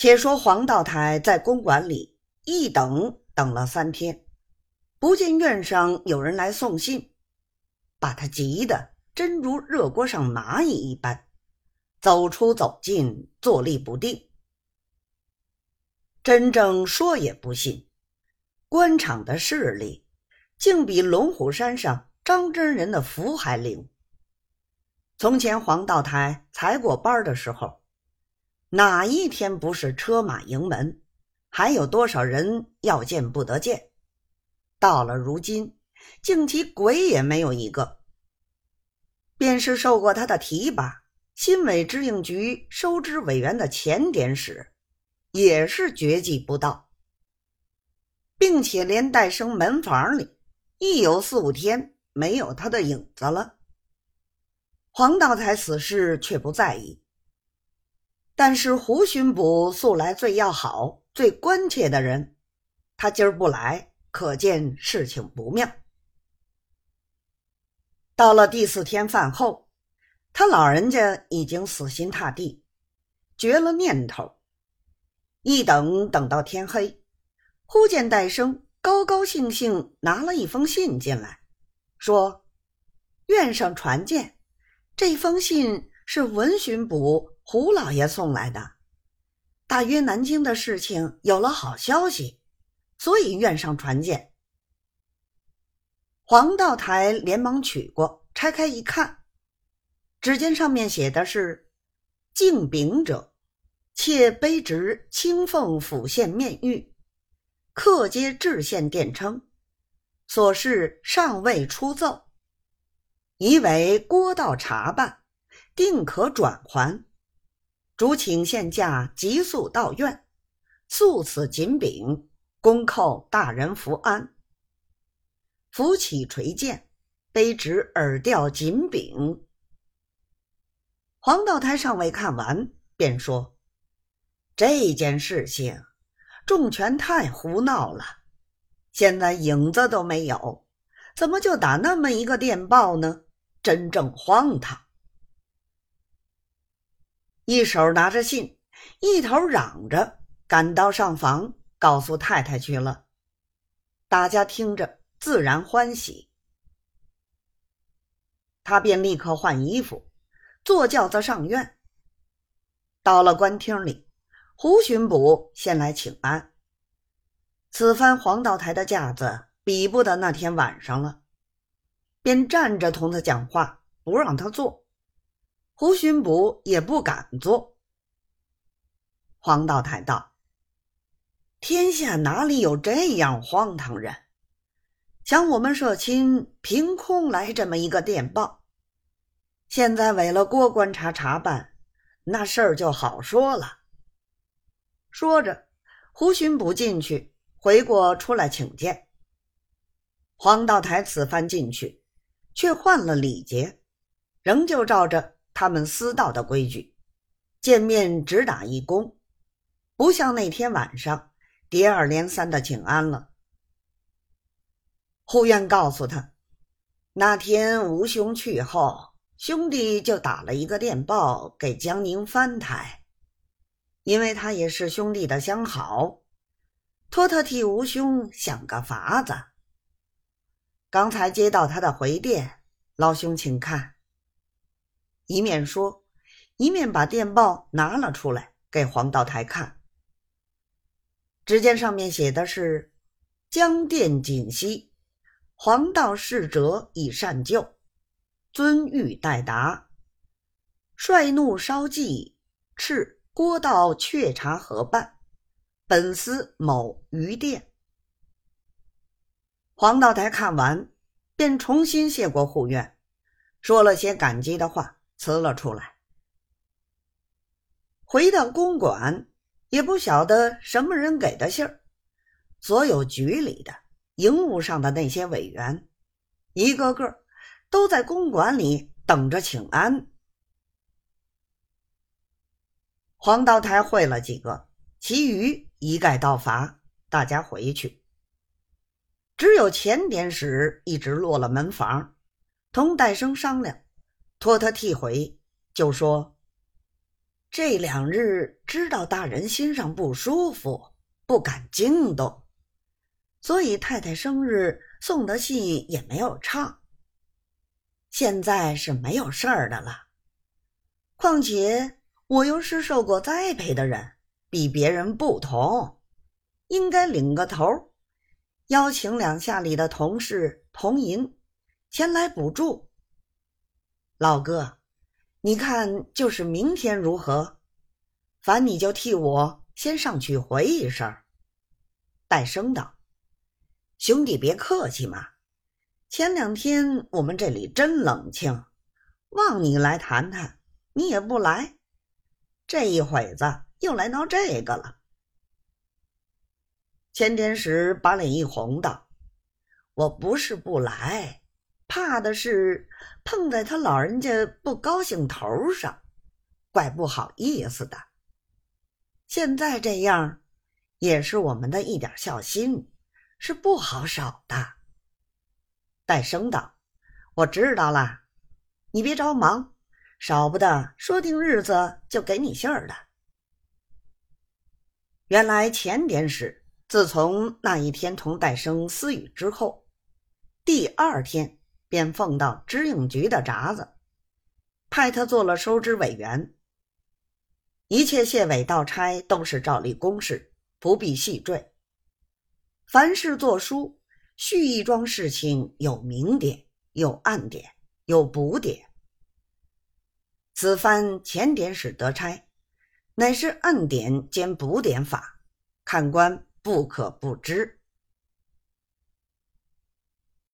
且说黄道台在公馆里一等等了三天，不见院上有人来送信，把他急得真如热锅上蚂蚁一般，走出走进，坐立不定。真正说也不信，官场的势力竟比龙虎山上张真人的符还灵。从前黄道台才过班的时候，哪一天不是车马迎门，还有多少人要见不得见？到了如今，竟其鬼也没有一个。便是受过他的提拔，新委支应局收支委员的前点使。也是绝迹不到，并且连带生门房里亦有四五天没有他的影子了。黄道台此事却不在意，但是胡巡捕素来最要好、最关切的人，他今儿不来，可见事情不妙。到了第四天饭后，他老人家已经死心塌地，绝了念头。一等等到天黑，忽见戴生高高兴兴拿了一封信进来，说：“院上传见，这封信是文巡捕胡老爷送来的，大约南京的事情有了好消息，所以院上传见。”黄道台连忙取过，拆开一看，只见上面写的是：“敬禀者。”妾卑职青凤府县面谕，客接知县电称，所事尚未出奏，已为郭道查办，定可转还。主请现驾急速到院，速此锦禀，恭叩大人福安。扶起垂剑，卑职耳吊锦禀。黄道台尚未看完，便说。这件事情，重权太胡闹了，现在影子都没有，怎么就打那么一个电报呢？真正荒唐！一手拿着信，一头嚷着，赶到上房告诉太太去了。大家听着自然欢喜，他便立刻换衣服，坐轿子上院，到了官厅里。胡巡捕先来请安。此番黄道台的架子比不得那天晚上了，便站着同他讲话，不让他坐。胡巡捕也不敢做。黄道台道：“天下哪里有这样荒唐人？想我们社亲凭空来这么一个电报，现在委了郭观察查办，那事儿就好说了。”说着，胡巡捕进去，回过出来请见。黄道台此番进去，却换了礼节，仍旧照着他们私道的规矩，见面只打一躬，不像那天晚上接二连三的请安了。护院告诉他，那天吴兄去后，兄弟就打了一个电报给江宁藩台。因为他也是兄弟的相好，托他替吴兄想个法子。刚才接到他的回电，老兄请看。一面说，一面把电报拿了出来给黄道台看。只见上面写的是：“江殿锦溪，黄道侍者已善救，尊谕待答，率怒稍寂，敕。”郭道确查核办，本司某余殿。黄道台看完，便重新谢过护院，说了些感激的话，辞了出来。回到公馆，也不晓得什么人给的信儿。所有局里的、营务上的那些委员，一个个都在公馆里等着请安。黄道台会了几个，其余一概道罚，大家回去。只有前点使一直落了门房，同戴生商量，托他替回，就说：“这两日知道大人心上不舒服，不敢惊动，所以太太生日送的戏也没有唱。现在是没有事儿的了。况且我又是受过栽培的人，比别人不同，应该领个头，邀请两下里的同事同银前来补助。老哥，你看就是明天如何？凡你就替我先上去回一声。戴生道：“兄弟别客气嘛。”前两天我们这里真冷清，望你来谈谈，你也不来，这一会子又来闹这个了。钱天石把脸一红道：“我不是不来，怕的是碰在他老人家不高兴头上，怪不好意思的。现在这样，也是我们的一点孝心，是不好少的。”戴生道：“我知道了，你别着忙，少不得说定日子就给你信儿的。”原来前点使自从那一天同戴生私语之后，第二天便奉到知应局的札子，派他做了收支委员。一切谢尾道差都是照例公事，不必细赘。凡事作书。续一桩事情有明点，有暗点，有补点。此番前点使得差，乃是暗点兼补点法，看官不可不知。